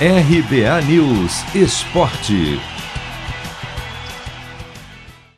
RBA News Esporte.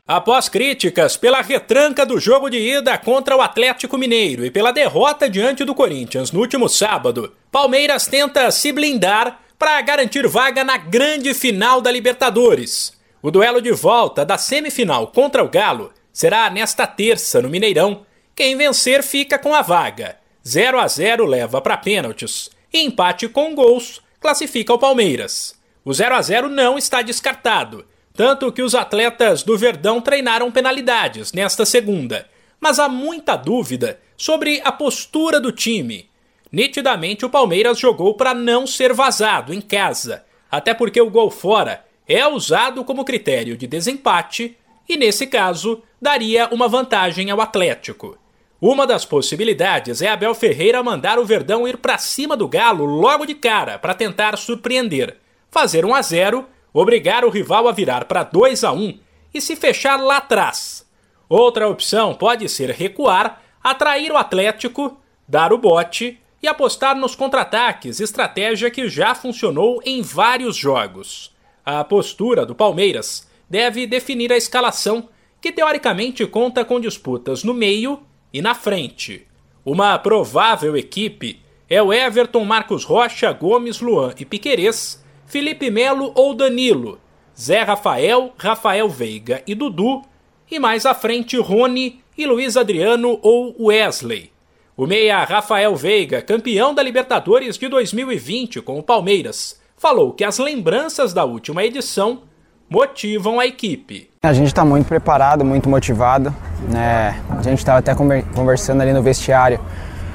Após críticas pela retranca do jogo de ida contra o Atlético Mineiro e pela derrota diante do Corinthians no último sábado, Palmeiras tenta se blindar para garantir vaga na grande final da Libertadores. O duelo de volta da semifinal contra o Galo será nesta terça no Mineirão. Quem vencer fica com a vaga. 0 a 0 leva para pênaltis. E empate com gols classifica o Palmeiras. O 0 a 0 não está descartado, tanto que os atletas do Verdão treinaram penalidades nesta segunda. Mas há muita dúvida sobre a postura do time. Nitidamente o Palmeiras jogou para não ser vazado em casa, até porque o gol fora é usado como critério de desempate e, nesse caso, daria uma vantagem ao Atlético. Uma das possibilidades é Abel Ferreira mandar o Verdão ir para cima do Galo logo de cara para tentar surpreender, fazer 1 a 0, obrigar o rival a virar para 2 a 1 e se fechar lá atrás. Outra opção pode ser recuar, atrair o Atlético, dar o bote e apostar nos contra-ataques, estratégia que já funcionou em vários jogos. A postura do Palmeiras deve definir a escalação que teoricamente conta com disputas no meio e na frente. Uma provável equipe é o Everton, Marcos Rocha, Gomes, Luan e Piquerez, Felipe Melo ou Danilo, Zé Rafael, Rafael Veiga e Dudu, e mais à frente Rony e Luiz Adriano ou Wesley. O meia Rafael Veiga, campeão da Libertadores de 2020 com o Palmeiras, falou que as lembranças da última edição motivam a equipe. A gente está muito preparado, muito motivado. Né? A gente estava até conversando ali no vestiário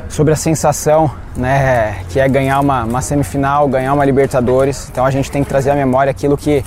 sobre a sensação né, que é ganhar uma, uma, semifinal, ganhar uma Libertadores. Então a gente tem que trazer à memória aquilo que,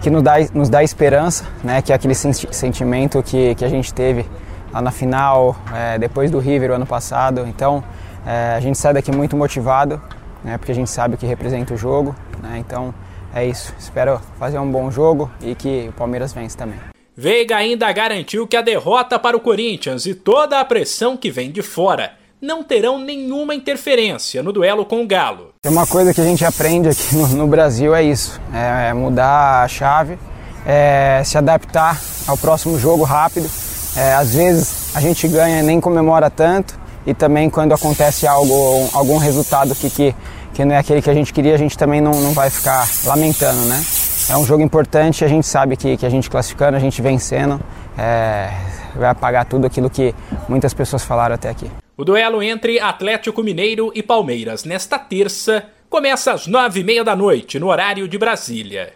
que nos, dá, nos dá esperança, né, que é aquele sentimento que, que a gente teve lá na final, é, depois do River o ano passado. Então é, a gente sai daqui muito motivado, né, porque a gente sabe o que representa o jogo. Né, então é isso. Espero fazer um bom jogo e que o Palmeiras vença também. Veiga ainda garantiu que a derrota para o Corinthians e toda a pressão que vem de fora não terão nenhuma interferência no duelo com o Galo. Tem uma coisa que a gente aprende aqui no, no Brasil é isso: é mudar a chave, é se adaptar ao próximo jogo rápido. É, às vezes a gente ganha e nem comemora tanto, e também quando acontece algo, algum resultado que, que que não é aquele que a gente queria, a gente também não, não vai ficar lamentando, né? É um jogo importante, a gente sabe que, que a gente classificando, a gente vencendo, é, vai apagar tudo aquilo que muitas pessoas falaram até aqui. O duelo entre Atlético Mineiro e Palmeiras nesta terça começa às nove e meia da noite, no horário de Brasília.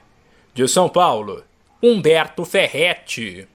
De São Paulo, Humberto Ferretti.